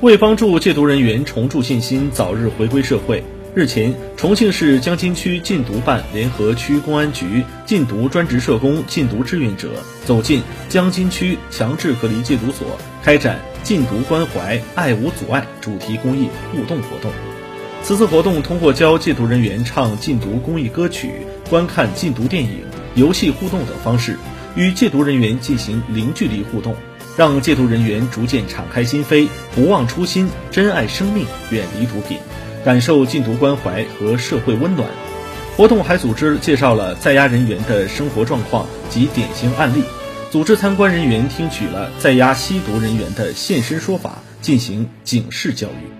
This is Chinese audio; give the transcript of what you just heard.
为帮助戒毒人员重铸信心，早日回归社会，日前，重庆市江津区禁毒办联合区公安局禁毒专职社工、禁毒志愿者走进江津区强制隔离戒毒所，开展禁毒关怀、爱无阻碍主题公益互动活动。此次活动通过教戒毒人员唱禁毒公益歌曲、观看禁毒电影、游戏互动等方式，与戒毒人员进行零距离互动。让戒毒人员逐渐敞开心扉，不忘初心，珍爱生命，远离毒品，感受禁毒关怀和社会温暖。活动还组织介绍了在押人员的生活状况及典型案例，组织参观人员听取了在押吸毒人员的现身说法，进行警示教育。